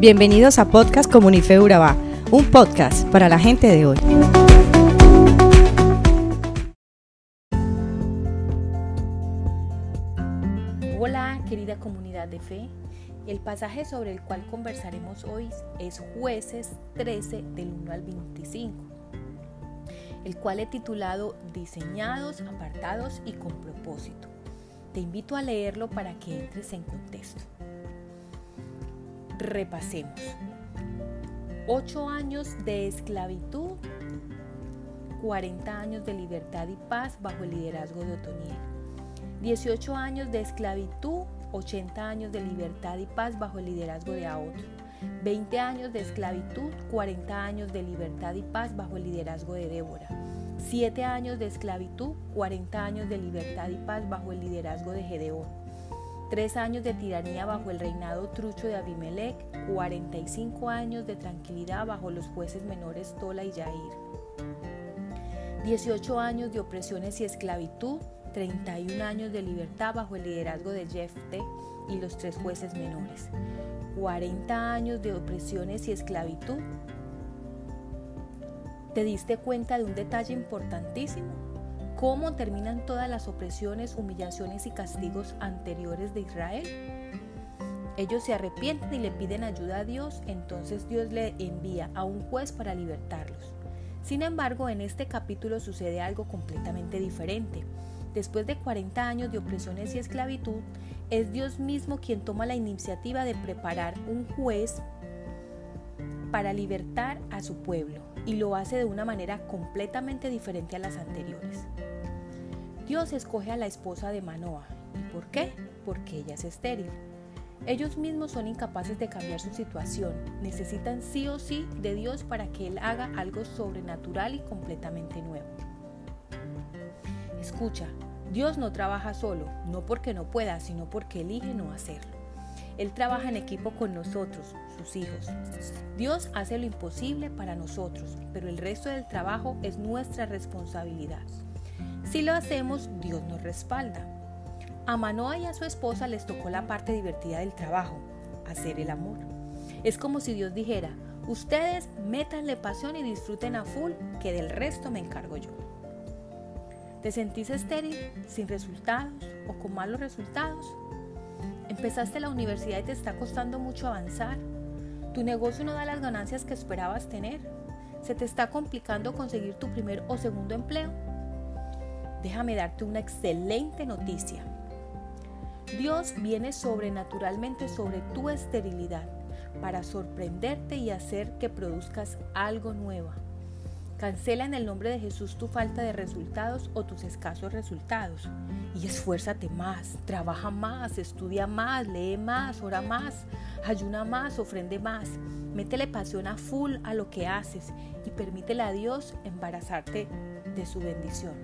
Bienvenidos a Podcast Comunife Urabá, un podcast para la gente de hoy. Hola querida comunidad de fe, el pasaje sobre el cual conversaremos hoy es jueces 13 del 1 al 25, el cual he titulado Diseñados, apartados y con propósito. Te invito a leerlo para que entres en contexto. Repasemos. Ocho años de esclavitud, 40 años de libertad y paz bajo el liderazgo de Otoniel. 18 años de esclavitud, 80 años de libertad y paz bajo el liderazgo de Aotro. 20 años de esclavitud, 40 años de libertad y paz bajo el liderazgo de Débora. 7 años de esclavitud, 40 años de libertad y paz bajo el liderazgo de Gedeón tres años de tiranía bajo el reinado trucho de Abimelech, 45 años de tranquilidad bajo los jueces menores Tola y Yair, 18 años de opresiones y esclavitud, 31 años de libertad bajo el liderazgo de Jefte y los tres jueces menores, 40 años de opresiones y esclavitud. ¿Te diste cuenta de un detalle importantísimo? Cómo terminan todas las opresiones, humillaciones y castigos anteriores de Israel. Ellos se arrepienten y le piden ayuda a Dios, entonces Dios le envía a un juez para libertarlos. Sin embargo, en este capítulo sucede algo completamente diferente. Después de 40 años de opresiones y esclavitud, es Dios mismo quien toma la iniciativa de preparar un juez para libertar a su pueblo y lo hace de una manera completamente diferente a las anteriores. Dios escoge a la esposa de Manoah. ¿Y por qué? Porque ella es estéril. Ellos mismos son incapaces de cambiar su situación. Necesitan sí o sí de Dios para que Él haga algo sobrenatural y completamente nuevo. Escucha, Dios no trabaja solo, no porque no pueda, sino porque elige no hacerlo. Él trabaja en equipo con nosotros, sus hijos. Dios hace lo imposible para nosotros, pero el resto del trabajo es nuestra responsabilidad. Si lo hacemos, Dios nos respalda. A Manoa y a su esposa les tocó la parte divertida del trabajo, hacer el amor. Es como si Dios dijera, ustedes métanle pasión y disfruten a full, que del resto me encargo yo. ¿Te sentís estéril, sin resultados o con malos resultados? ¿Empezaste la universidad y te está costando mucho avanzar? ¿Tu negocio no da las ganancias que esperabas tener? ¿Se te está complicando conseguir tu primer o segundo empleo? déjame darte una excelente noticia. Dios viene sobrenaturalmente sobre tu esterilidad para sorprenderte y hacer que produzcas algo nuevo. Cancela en el nombre de Jesús tu falta de resultados o tus escasos resultados. Y esfuérzate más, trabaja más, estudia más, lee más, ora más, ayuna más, ofrende más. Métele pasión a full a lo que haces y permítele a Dios embarazarte de su bendición.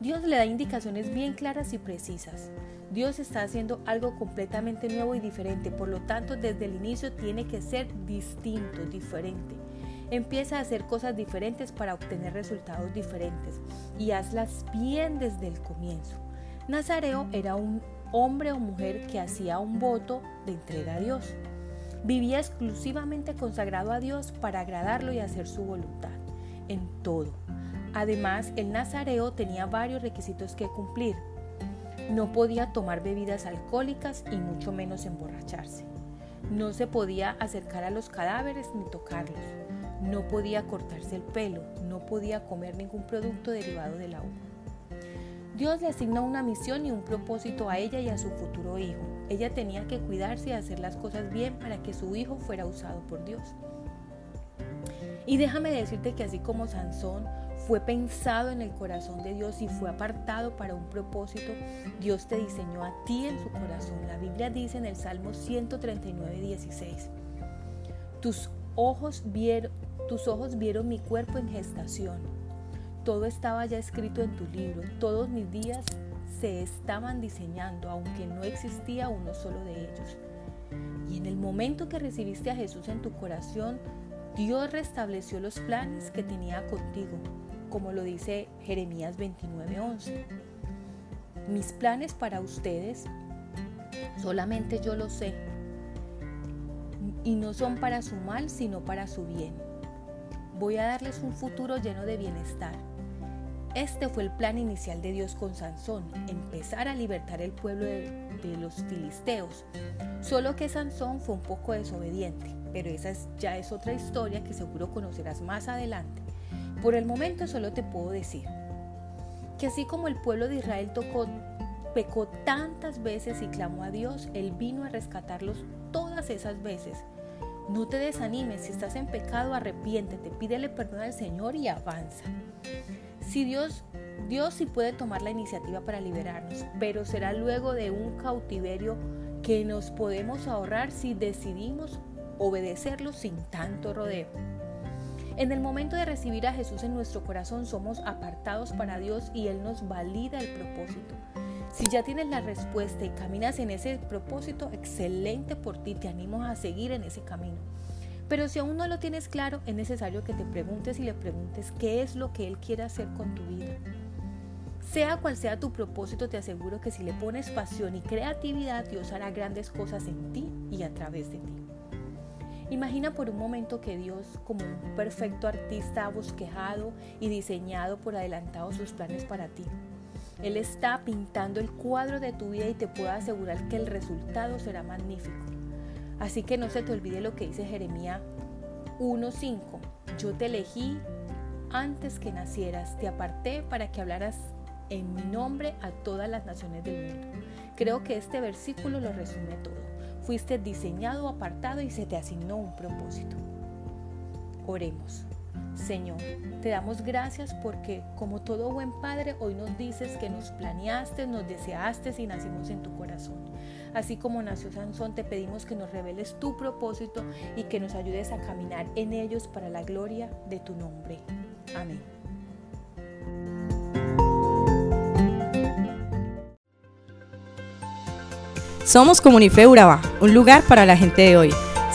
Dios le da indicaciones bien claras y precisas. Dios está haciendo algo completamente nuevo y diferente, por lo tanto desde el inicio tiene que ser distinto, diferente. Empieza a hacer cosas diferentes para obtener resultados diferentes y hazlas bien desde el comienzo. Nazareo era un hombre o mujer que hacía un voto de entrega a Dios. Vivía exclusivamente consagrado a Dios para agradarlo y hacer su voluntad en todo. Además, el nazareo tenía varios requisitos que cumplir. No podía tomar bebidas alcohólicas y mucho menos emborracharse. No se podía acercar a los cadáveres ni tocarlos. No podía cortarse el pelo. No podía comer ningún producto derivado de la uva. Dios le asigna una misión y un propósito a ella y a su futuro hijo. Ella tenía que cuidarse y hacer las cosas bien para que su hijo fuera usado por Dios. Y déjame decirte que así como Sansón fue pensado en el corazón de Dios y fue apartado para un propósito, Dios te diseñó a ti en su corazón. La Biblia dice en el Salmo 139, 16, tus ojos vieron, tus ojos vieron mi cuerpo en gestación. Todo estaba ya escrito en tu libro. Todos mis días se estaban diseñando, aunque no existía uno solo de ellos. Y en el momento que recibiste a Jesús en tu corazón, Dios restableció los planes que tenía contigo como lo dice Jeremías 29:11. Mis planes para ustedes, solamente yo lo sé. Y no son para su mal, sino para su bien. Voy a darles un futuro lleno de bienestar. Este fue el plan inicial de Dios con Sansón, empezar a libertar el pueblo de, los filisteos. Solo que Sansón fue un poco desobediente, pero esa ya es otra historia que seguro conocerás más adelante. Por el momento solo te puedo decir que así como el pueblo de Israel tocó, pecó tantas veces y clamó a Dios, Él vino a rescatarlos todas esas veces. No te desanimes, si estás en pecado, arrepiéntete, pídele perdón al Señor y avanza. Si Dios, Dios sí puede tomar la iniciativa para liberarnos, pero será luego de un cautiverio que nos podemos ahorrar si decidimos obedecerlo sin tanto rodeo. En el momento de recibir a Jesús en nuestro corazón somos apartados para Dios y Él nos valida el propósito. Si ya tienes la respuesta y caminas en ese propósito, excelente por ti, te animo a seguir en ese camino. Pero si aún no lo tienes claro, es necesario que te preguntes y le preguntes qué es lo que Él quiere hacer con tu vida. Sea cual sea tu propósito, te aseguro que si le pones pasión y creatividad, Dios hará grandes cosas en ti y a través de ti. Imagina por un momento que Dios, como un perfecto artista, ha bosquejado y diseñado por adelantado sus planes para ti. Él está pintando el cuadro de tu vida y te puedo asegurar que el resultado será magnífico. Así que no se te olvide lo que dice Jeremías 1.5. Yo te elegí antes que nacieras, te aparté para que hablaras en mi nombre a todas las naciones del mundo. Creo que este versículo lo resume todo. Fuiste diseñado, apartado y se te asignó un propósito. Oremos. Señor, te damos gracias porque como todo buen padre hoy nos dices que nos planeaste, nos deseaste y nacimos en tu corazón. Así como nació Sansón, te pedimos que nos reveles tu propósito y que nos ayudes a caminar en ellos para la gloria de tu nombre. Amén. Somos Comunife Urabá, un lugar para la gente de hoy.